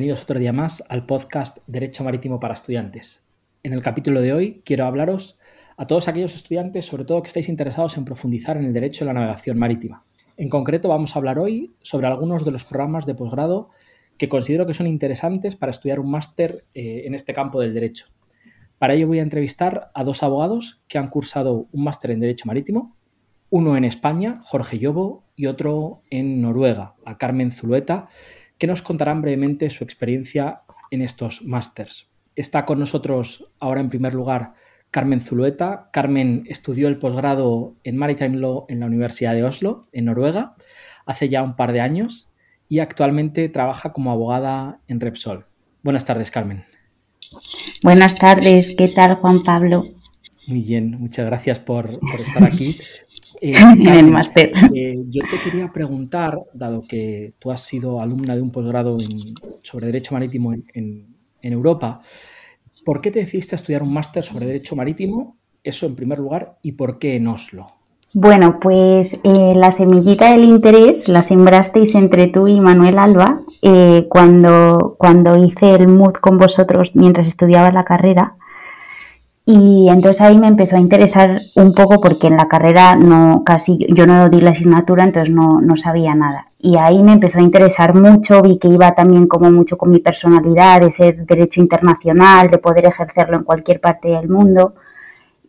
bienvenidos otro día más al podcast Derecho Marítimo para Estudiantes. En el capítulo de hoy quiero hablaros a todos aquellos estudiantes, sobre todo que estáis interesados en profundizar en el derecho de la navegación marítima. En concreto vamos a hablar hoy sobre algunos de los programas de posgrado que considero que son interesantes para estudiar un máster eh, en este campo del derecho. Para ello voy a entrevistar a dos abogados que han cursado un máster en Derecho Marítimo, uno en España, Jorge Llobo, y otro en Noruega, a Carmen Zulueta, que nos contarán brevemente su experiencia en estos másters. Está con nosotros ahora en primer lugar Carmen Zulueta. Carmen estudió el posgrado en Maritime Law en la Universidad de Oslo, en Noruega, hace ya un par de años y actualmente trabaja como abogada en Repsol. Buenas tardes, Carmen. Buenas tardes, ¿qué tal, Juan Pablo? Muy bien, muchas gracias por, estar aquí. Eh, en el máster. Eh, yo te quería preguntar, dado que tú has sido alumna de un posgrado sobre Derecho Marítimo en, Europa, ¿por qué te decidiste a estudiar un máster sobre Derecho Marítimo? Eso en primer lugar, ¿y por qué en Oslo? Bueno, pues eh, la semillita del interés la sembrasteis entre tú y Manuel Alba cuando, cuando hice el MOOC con vosotros mientras estudiaba la carrera. Y entonces ahí me empezó a interesar un poco porque en la carrera no casi yo no di la asignatura, entonces no, no sabía nada. Y ahí me empezó a interesar mucho, vi que iba también como mucho con mi personalidad de ser derecho internacional, de poder ejercerlo en cualquier parte del mundo.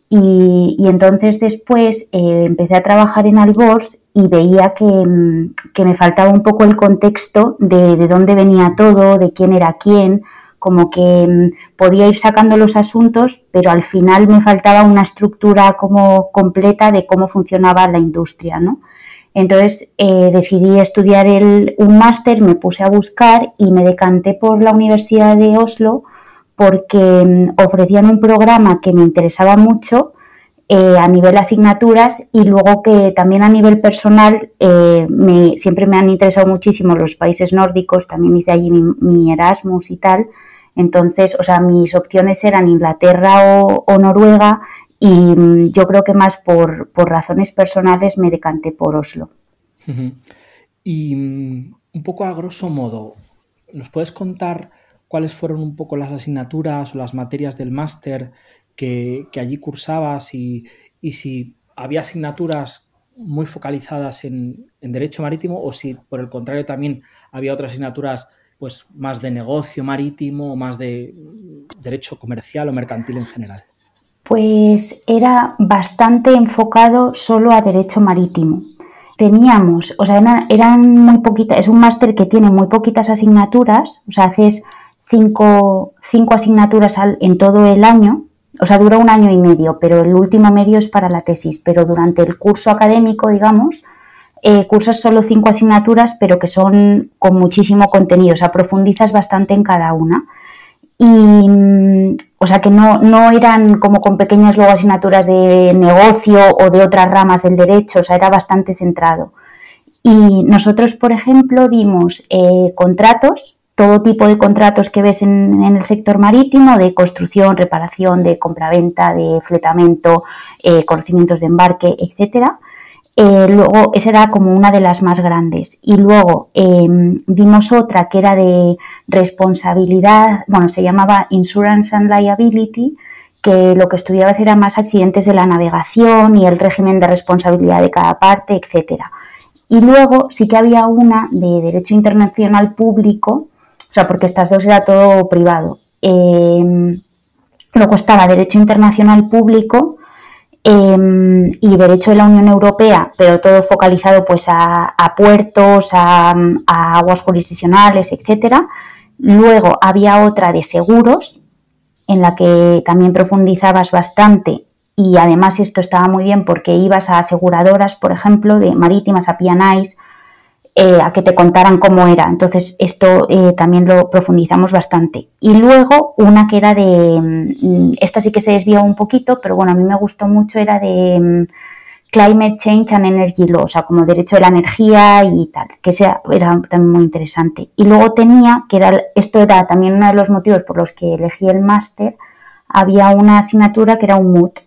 Y, y entonces después eh, empecé a trabajar en Albors y veía que, mm, que, me faltaba un poco el contexto de, de dónde venía todo, de quién era quién, como que mm, podía ir sacando los asuntos, pero al final me faltaba una estructura como completa de cómo funcionaba la industria, ¿no? Entonces eh, decidí estudiar el, un máster, me puse a buscar y me decanté por la Universidad de Oslo porque mm, ofrecían un programa que me interesaba mucho eh, a nivel asignaturas y luego que también a nivel personal eh, me, siempre me han interesado muchísimo los países nórdicos, también hice allí mi Erasmus y tal, entonces, o sea, mis opciones eran Inglaterra o, Noruega y mm, yo creo que más por, razones personales me decanté por Oslo. Y mm, un poco a grosso modo, ¿nos puedes contar cuáles fueron un poco las asignaturas o las materias del máster que, allí cursabas y, si había asignaturas muy focalizadas en, en, derecho marítimo o si por el contrario también había otras asignaturas pues más de negocio marítimo, más de derecho comercial o mercantil en general? Pues era bastante enfocado solo a derecho marítimo. Teníamos, o sea, eran, muy poquitas, es un máster que tiene muy poquitas asignaturas, o sea, haces cinco, cinco asignaturas en todo el año, o sea, dura un año y medio, pero el último medio es para la tesis, pero durante el curso académico, digamos, eh, cursas solo cinco asignaturas, pero que son con muchísimo contenido, o sea, profundizas bastante en cada una. Y, mm, o sea, que no, no eran como con pequeñas luego asignaturas de negocio o de otras ramas del derecho, o sea, era bastante centrado. Y nosotros, por ejemplo, dimos eh, contratos, todo tipo de contratos que ves en, el sector marítimo, de construcción, reparación, de compraventa, de fletamento, eh, conocimientos de embarque, etcétera eh, luego, esa era como una de las más grandes. Y luego em, vimos otra que era de responsabilidad, bueno, se llamaba Insurance and Liability, que lo que estudiabas era más accidentes de la navegación y el régimen de responsabilidad de cada parte, etcétera. Y luego sí que había una de Derecho Internacional Público, o sea, porque estas dos era todo privado. Em, luego estaba Derecho Internacional Público, Em, y derecho de la Unión Europea, pero todo focalizado pues a, puertos, a, aguas jurisdiccionales, etcétera. Luego había otra de seguros, en la que también profundizabas bastante y además esto estaba muy bien porque ibas a aseguradoras, por ejemplo, de marítimas, a Pianais, eh, a que te contaran cómo era. Entonces, esto eh, también lo profundizamos bastante. Y luego, una que era de, mm, esta sí que se desvió un poquito, pero bueno, a mí me gustó mucho, era de mm, Climate Change and Energy Law, o sea, como derecho de la energía y tal, que sea, era también muy interesante. Y luego tenía, que era, esto era también uno de los motivos por los que elegí el máster, había una asignatura que era un MOOC,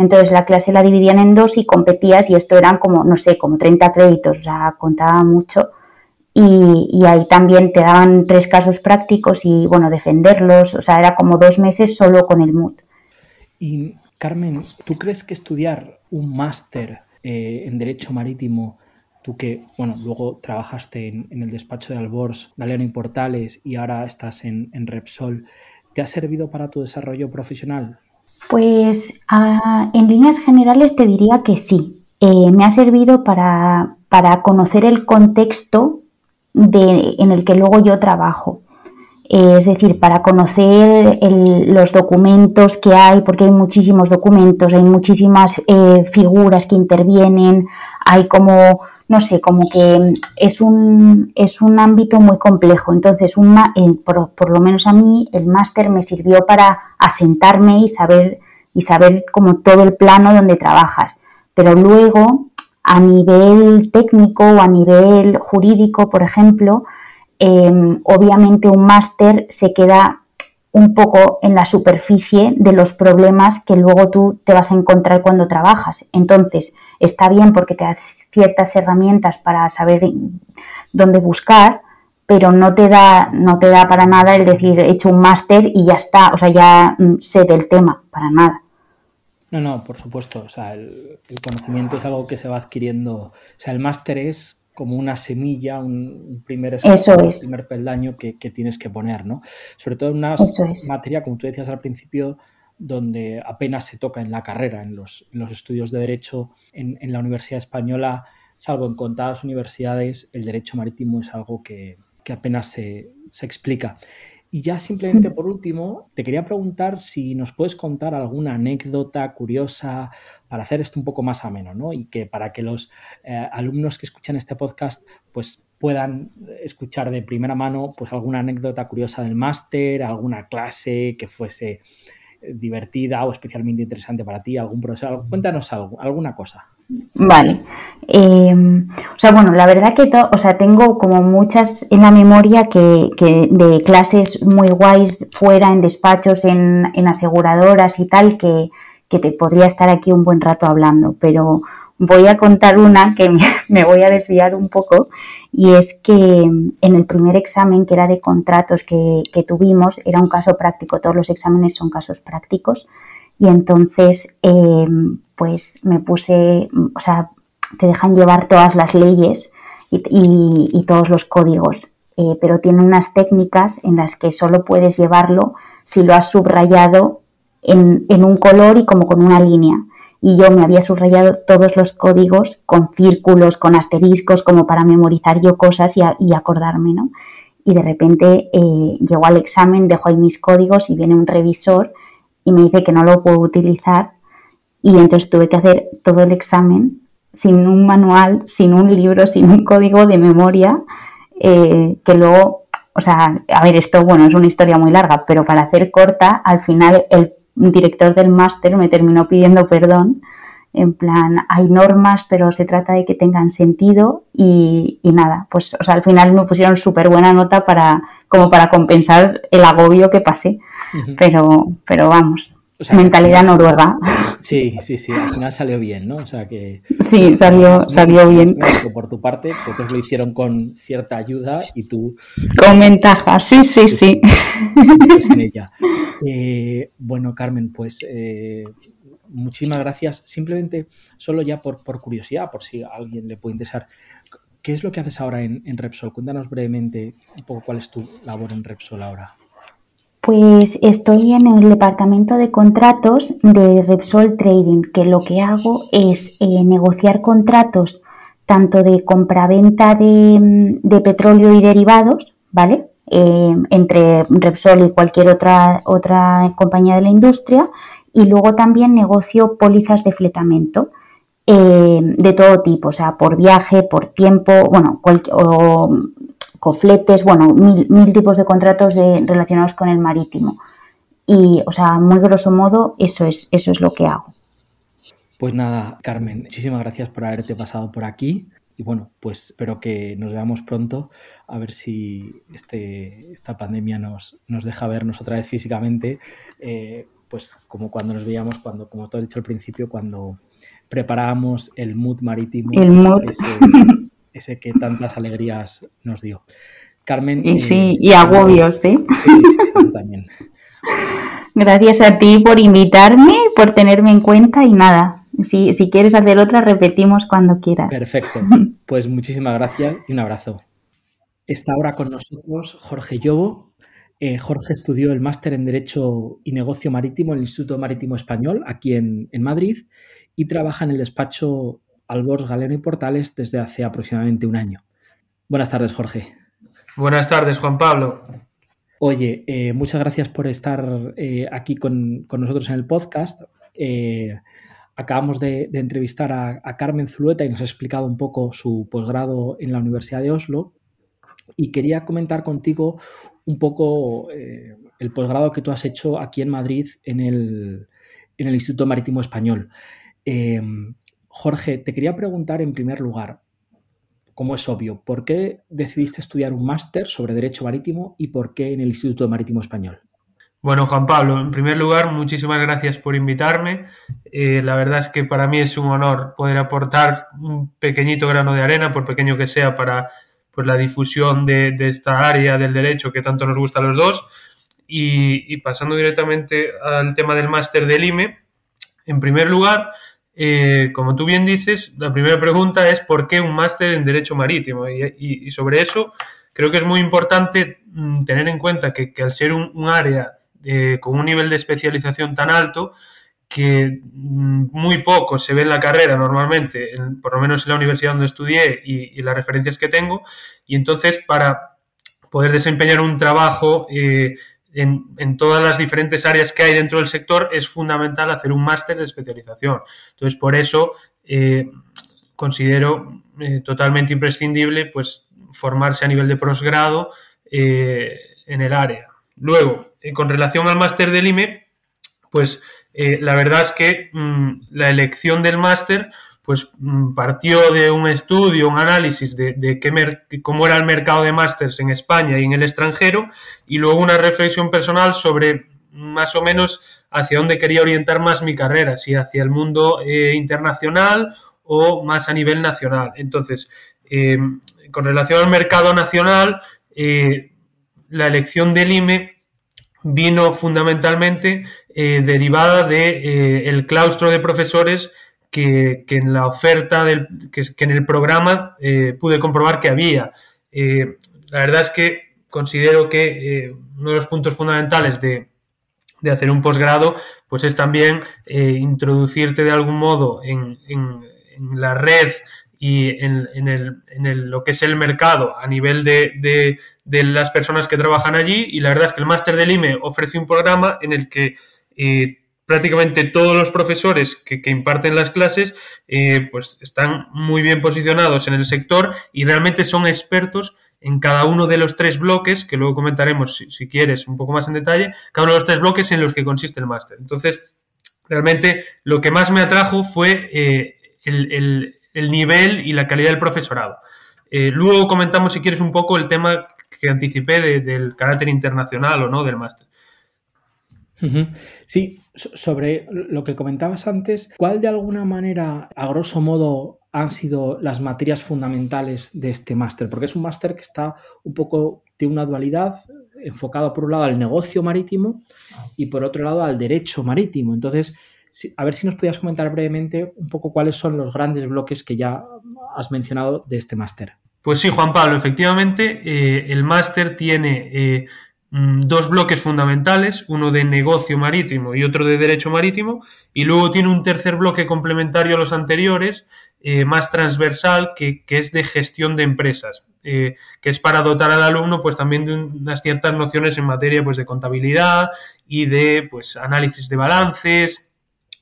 entonces la clase la dividían en dos y competías y esto eran como, no sé, como 30 créditos, o sea, contaba mucho. y, ahí también te daban tres casos prácticos y, bueno, defenderlos, o sea, era como dos meses solo con el MUT. Y, Carmen, ¿tú crees que estudiar un máster eh, en Derecho Marítimo, tú que, bueno, luego trabajaste en, el despacho de Albors, Galeano y Portales y ahora estás en, Repsol, ¿te ha servido para tu desarrollo profesional? Pues en líneas generales te diría que sí. Eh, me ha servido para, para conocer el contexto en el que luego yo trabajo. Eh, es decir, para conocer los documentos que hay, porque hay muchísimos documentos, hay muchísimas eh, figuras que intervienen, hay como, no sé, como que es un, es un ámbito muy complejo. Entonces, un, por, por, lo menos a mí, el máster me sirvió para asentarme y saber, y saber como todo el plano donde trabajas. Pero luego a nivel técnico o a nivel jurídico, por ejemplo, em, obviamente un máster se queda un poco en la superficie de los problemas que luego tú te vas a encontrar cuando trabajas. Entonces, está bien porque te da ciertas herramientas para saber dónde buscar, pero no te da, no te da para nada el decir he hecho un máster y ya está, o sea, ya mm, sé del tema, para nada. No, no, por supuesto. O sea, el, conocimiento es algo que se va adquiriendo. O sea, el máster es como una semilla, un, primer, Eso es. primer peldaño que, tienes que poner, ¿no? Sobre todo en una materia, como tú decías al principio, donde apenas se toca en la carrera, en los, estudios de Derecho en, la Universidad Española, salvo en contadas universidades, el derecho marítimo es algo que, apenas se, se explica. Y ya simplemente por último, te quería preguntar si nos puedes contar alguna anécdota curiosa para hacer esto un poco más ameno, ¿no? Y que para que los eh, alumnos que escuchan este podcast pues puedan escuchar de primera mano pues alguna anécdota curiosa del máster, alguna clase que fuese divertida o especialmente interesante para ti, algún profesor. Cuéntanos algo, alguna cosa. Vale. Em, o sea, bueno, la verdad que o sea, tengo como muchas en la memoria que, de clases muy guays fuera, en despachos, en, aseguradoras y tal, que, te podría estar aquí un buen rato hablando, pero voy a contar una que me, voy a desviar un poco y es que en el primer examen que era de contratos que, que tuvimos, era un caso práctico, todos los exámenes son casos prácticos y entonces em, pues me puse, o sea, te dejan llevar todas las leyes y, todos los códigos, eh, pero tiene unas técnicas en las que solo puedes llevarlo si lo has subrayado en, un color y como con una línea. Y yo me había subrayado todos los códigos con círculos, con asteriscos, como para memorizar yo cosas y, acordarme, ¿no? Y de repente eh, llego al examen, dejo ahí mis códigos y viene un revisor y me dice que no lo puedo utilizar y entonces tuve que hacer todo el examen sin un manual, sin un libro, sin un código de memoria, eh, que luego, o sea, a ver, esto, bueno, es una historia muy larga, pero para hacer corta, al final el director del máster me terminó pidiendo perdón, en plan, hay normas, pero se trata de que tengan sentido y, nada, pues, o sea, al final me pusieron súper buena nota para, como para compensar el agobio que pasé, pero, pero vamos, mentalidad noruega. Sí, sí, sí, al final salió bien, ¿no? O sea que... Sí, salió, salió bien. Por tu parte, que otros lo hicieron con cierta ayuda y tú... Con ventaja, sí, sí, sí. Eh, bueno, Carmen, pues eh, muchísimas gracias. Simplemente, solo ya por, por, curiosidad, por si a alguien le puede interesar, ¿qué es lo que haces ahora en, en Repsol? Cuéntanos brevemente un poco cuál es tu labor en Repsol ahora. Pues estoy en el departamento de contratos de Repsol Trading, que lo que hago es eh, negociar contratos tanto de compraventa de, de petróleo y derivados, ¿vale? Eh, entre Repsol y cualquier otra, otra compañía de la industria, y luego también negocio pólizas de fletamento. Eh, de todo tipo, o sea, por viaje, por tiempo, bueno, o cofletes, bueno, mil, tipos de contratos relacionados con el marítimo. Y, o sea, muy grosso modo, eso es, eso es lo que hago. Pues nada, Carmen, muchísimas gracias por haberte pasado por aquí. Y bueno, pues espero que nos veamos pronto, a ver si este, esta pandemia nos, nos deja vernos otra vez físicamente, eh, pues como cuando nos veíamos, cuando, como tú has dicho al principio, cuando preparábamos el mood marítimo. El mood. ese que tantas alegrías nos dio. Carmen. Y sí, y agobios, ¿sí? Sí, sí, sí, también. Gracias a ti por invitarme, por tenerme en cuenta y nada. Si, si quieres hacer otra, repetimos cuando quieras. Perfecto. Pues muchísimas gracias y un abrazo. Está ahora con nosotros Jorge Llobo. Eh, Jorge estudió el máster en Derecho y Negocio Marítimo en el Instituto Marítimo Español, aquí en, en Madrid, y trabaja en el despacho Albors Galeno y Portales desde hace aproximadamente un año. Buenas tardes, Jorge. Buenas tardes, Juan Pablo. Oye, eh, muchas gracias por estar eh, aquí con, con, nosotros en el podcast. Eh, acabamos de, de entrevistar a, a, Carmen Zulueta y nos ha explicado un poco su posgrado en la Universidad de Oslo. Y quería comentar contigo un poco el posgrado que tú has hecho aquí en Madrid en el, en el Instituto Marítimo Español. Jorge, te quería preguntar en primer lugar, como es obvio, ¿por qué decidiste estudiar un máster sobre Derecho Marítimo y por qué en el Instituto Marítimo Español? Bueno, Juan Pablo, en primer lugar, muchísimas gracias por invitarme. Eh, la verdad es que para mí es un honor poder aportar un pequeñito grano de arena, por pequeño que sea, para pues, la difusión de, de esta área del derecho que tanto nos gusta a los dos. Y, y pasando directamente al tema del máster del IME, en primer lugar, eh, como tú bien dices, la primera pregunta es ¿por qué un máster en Derecho Marítimo? Y, sobre eso creo que es muy importante mm, tener en cuenta que, al ser un, un área eh, con un nivel de especialización tan alto, que mm, muy poco se ve en la carrera normalmente, en, por lo menos en la universidad donde estudié y, y, las referencias que tengo, y entonces para poder desempeñar un trabajo eh, en, todas las diferentes áreas que hay dentro del sector, es fundamental hacer un máster de especialización. Entonces, por eso eh, considero eh, totalmente imprescindible pues, formarse a nivel de posgrado eh, en el área. Luego, con relación al máster del IME, pues la verdad es que mmm, la elección del máster pues mm, partió de un estudio, un análisis de, qué cómo era el mercado de másters en España y en el extranjero, y luego una reflexión personal sobre más o menos hacia dónde quería orientar más mi carrera, si hacia el mundo eh, internacional o más a nivel nacional. Entonces, eh, con relación al mercado nacional, eh, la elección del IME vino fundamentalmente derivada del de, el claustro de profesores que, que, en la oferta, del, que, que en el programa eh, pude comprobar que había. Eh, la verdad es que considero que eh, uno de los puntos fundamentales de, de hacer un posgrado pues es también introducirte de algún modo en, en, la red y en, en, el, en el, lo que es el mercado a nivel de, de, las personas que trabajan allí y la verdad es que el máster del IME ofrece un programa en el que prácticamente todos los profesores que, imparten las clases eh, pues están muy bien posicionados en el sector y realmente son expertos en cada uno de los tres bloques, que luego comentaremos si, quieres un poco más en detalle, cada uno de los tres bloques en los que consiste el máster. Entonces, realmente lo que más me atrajo fue eh, el, el, el, nivel y la calidad del profesorado. Eh, luego comentamos, si quieres, un poco el tema que anticipé de, del carácter internacional o no del máster. Sí, sobre lo que comentabas antes, ¿cuál de alguna manera, a grosso modo, han sido las materias fundamentales de este máster? Porque es un máster que está un poco de una dualidad, enfocado por un lado al negocio marítimo y por otro lado al derecho marítimo. Entonces, a ver si nos podías comentar brevemente un poco cuáles son los grandes bloques que ya has mencionado de este máster. Pues sí, Juan Pablo, efectivamente, eh, el máster tiene eh, dos bloques fundamentales, uno de negocio marítimo y otro de derecho marítimo, y luego tiene un tercer bloque complementario a los anteriores, eh, más transversal, que, que, es de gestión de empresas, eh, que es para dotar al alumno pues también de unas ciertas nociones en materia pues de contabilidad y de pues análisis de balances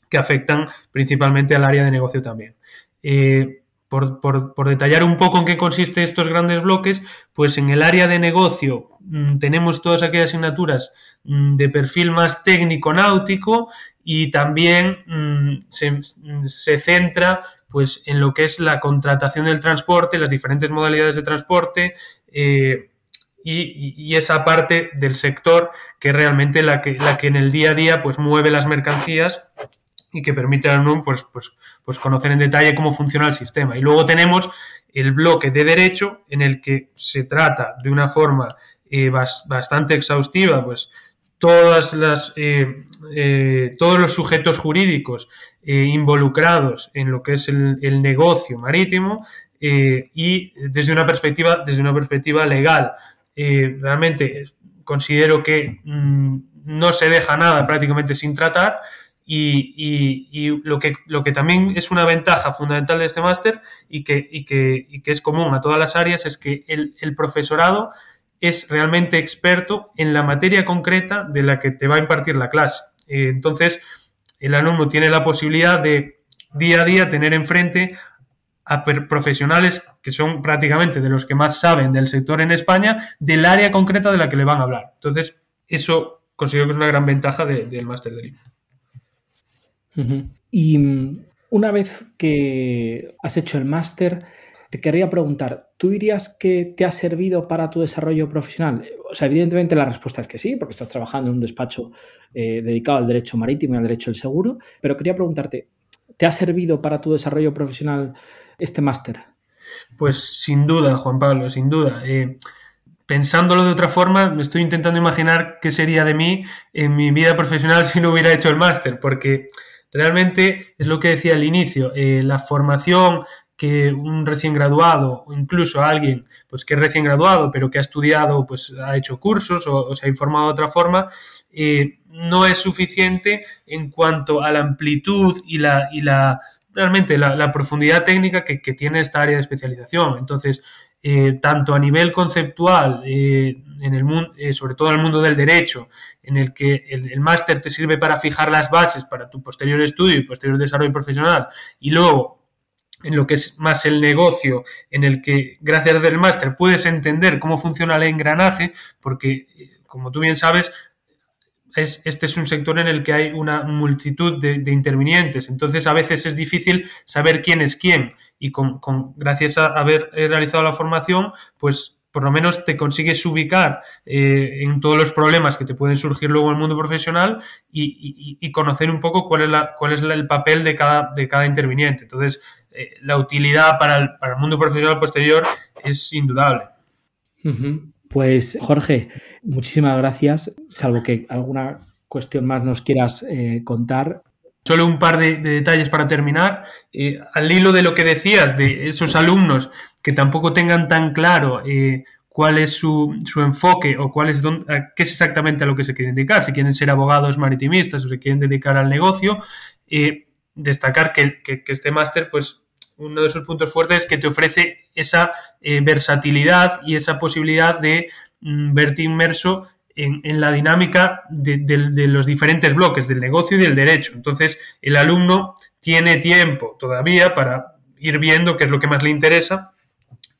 que afectan principalmente al área de negocio también. Eh, por, por, por, detallar un poco en qué consiste estos grandes bloques, pues en el área de negocio mmm, tenemos todas aquellas asignaturas mmm, de perfil más técnico náutico y también mmm, se, se, centra pues en lo que es la contratación del transporte, las diferentes modalidades de transporte eh, y, esa parte del sector que realmente la que, la que en el día a día pues mueve las mercancías y que permite al alumno pues, pues, pues conocer en detalle cómo funciona el sistema. Y luego tenemos el bloque de derecho en el que se trata de una forma eh, bastante exhaustiva, pues todas las, eh, eh, todos los sujetos jurídicos involucrados en lo que es el, negocio marítimo y desde una perspectiva, desde una perspectiva legal. realmente considero que mm, no se deja nada prácticamente sin tratar y, lo, que, lo que también es una ventaja fundamental de este máster y que, es común a todas las áreas es que el, profesorado es realmente experto en la materia concreta de la que te va a impartir la clase. Eh, entonces, el alumno tiene la posibilidad de día a día tener enfrente a profesionales que son prácticamente de los que más saben del sector en España, del área concreta de la que le van a hablar. Entonces, eso considero que es una gran ventaja del máster de Lima. Y mm, una vez que has hecho el máster, te querría preguntar, ¿tú dirías que te ha servido para tu desarrollo profesional? O sea, evidentemente la respuesta es que sí, porque estás trabajando en un despacho eh, dedicado al derecho marítimo y al derecho del seguro, pero quería preguntarte, ¿te ha servido para tu desarrollo profesional este máster? Pues sin duda, Juan Pablo, sin duda. Eh, pensándolo de otra forma, me estoy intentando imaginar qué sería de mí en mi vida profesional si no hubiera hecho el máster, porque Realmente es lo que decía al inicio, eh, la formación que un recién graduado o incluso alguien pues que es recién graduado pero que ha estudiado pues ha hecho cursos o, se ha informado de otra forma eh, no es suficiente en cuanto a la amplitud y la, y la realmente la, profundidad técnica que, tiene esta área de especialización. Entonces eh, tanto a nivel conceptual en el mundo sobre todo en el mundo del derecho en el que el, máster te sirve para fijar las bases para tu posterior estudio y posterior desarrollo profesional, y luego en lo que es más el negocio, en el que gracias al máster puedes entender cómo funciona el engranaje, porque, como tú bien sabes, es, este es un sector en el que hay una multitud de, intervinientes, entonces a veces es difícil saber quién es quién, y con, con gracias a haber realizado la formación, pues por lo menos te consigues ubicar eh, en todos los problemas que te pueden surgir luego en el mundo profesional y, conocer un poco cuál es, la, cuál es el papel de cada, de cada interviniente. Entonces, eh, la utilidad para el, para el, mundo profesional posterior es indudable. Pues Jorge, muchísimas gracias, salvo que alguna cuestión más nos quieras eh, contar. Solo un par de, detalles para terminar. al hilo de lo que decías de esos alumnos que tampoco tengan tan claro eh, cuál es su, enfoque o cuál es qué es exactamente a lo que se quieren dedicar, si quieren ser abogados maritimistas o se quieren dedicar al negocio, eh, destacar que, este máster, pues uno de sus puntos fuertes es que te ofrece esa eh, versatilidad y esa posibilidad de mm, verte inmerso en, la dinámica de, de, los diferentes bloques del negocio y del derecho. Entonces, el alumno tiene tiempo todavía para ir viendo qué es lo que más le interesa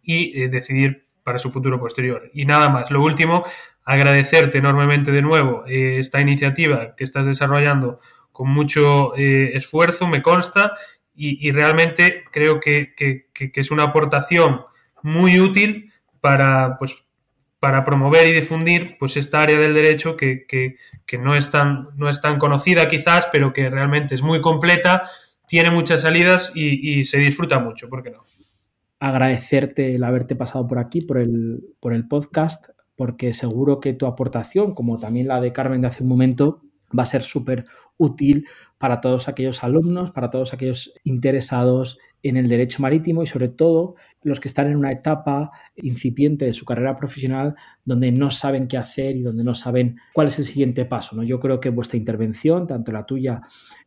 y eh, decidir para su futuro posterior. Y nada más. Lo último, agradecerte enormemente de nuevo eh, esta iniciativa que estás desarrollando con mucho eh, esfuerzo, me consta, y, realmente creo que, es una aportación muy útil para, pues, para promover y difundir pues, esta área del derecho que, no, es tan, no es tan conocida quizás, pero que realmente es muy completa, tiene muchas salidas y, y se disfruta mucho, ¿por qué no? Agradecerte el haberte pasado por aquí, por el, por el podcast, porque seguro que tu aportación, como también la de Carmen de hace un momento, va a ser súper útil para todos aquellos alumnos, para todos aquellos interesados en el derecho marítimo y sobre todo los que están en una etapa incipiente de su carrera profesional donde no saben qué hacer y donde no saben cuál es el siguiente paso. ¿no? Yo creo que vuestra intervención, tanto la tuya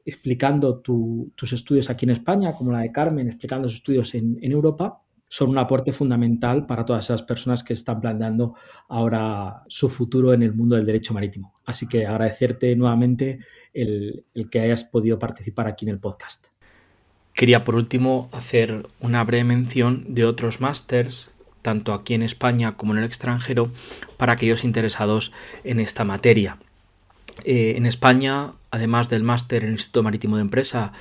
explicando tus estudios aquí en España como la de Carmen explicando sus estudios en, en Europa, son un aporte fundamental para todas esas personas que están planteando ahora su futuro en el mundo del derecho marítimo. Así que agradecerte nuevamente el, que hayas podido participar aquí en el podcast. Quería por último hacer una breve mención de otros másters, tanto aquí en España como en el extranjero, para aquellos interesados en esta materia. Eh, en España, además del máster en el Instituto Marítimo de Empresa,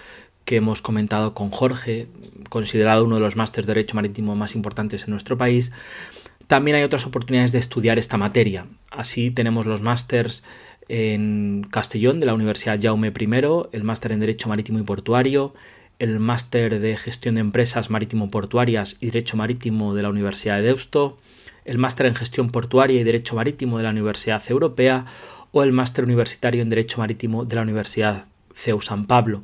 que hemos comentado con Jorge, considerado uno de los másteres de Derecho Marítimo más importantes en nuestro país, también hay otras oportunidades de estudiar esta materia. Así tenemos los másters en Castellón de la Universidad Jaume I, el máster en Derecho Marítimo y Portuario, el máster de gestión de empresas marítimo-portuarias y derecho marítimo de la Universidad de Deusto, el máster en gestión portuaria y derecho marítimo de la Universidad Europea o el máster universitario en derecho marítimo de la Universidad CEU San Pablo.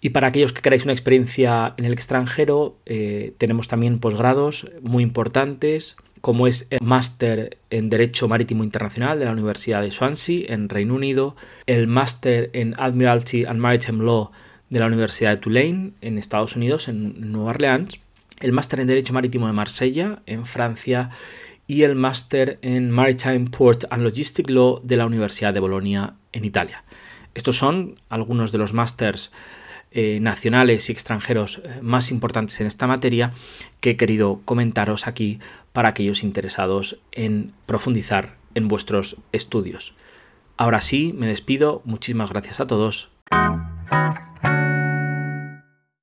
Y para aquellos que queráis una experiencia en el extranjero, eh, tenemos también posgrados muy importantes, como es el máster en Derecho Marítimo Internacional de la Universidad de Swansea, en Reino Unido, el máster en Admiralty and Maritime Law de la Universidad de Tulane, en Estados Unidos, en Nueva Orleans, el máster en Derecho Marítimo de Marsella, en Francia, y el máster en Maritime Port and Logistic Law de la Universidad de Bolonia, en Italia. Estos son algunos de los másters eh, nacionales y extranjeros eh, más importantes en esta materia que he querido comentaros aquí para aquellos interesados en profundizar en vuestros estudios. Ahora sí, me despido. Muchísimas gracias a todos.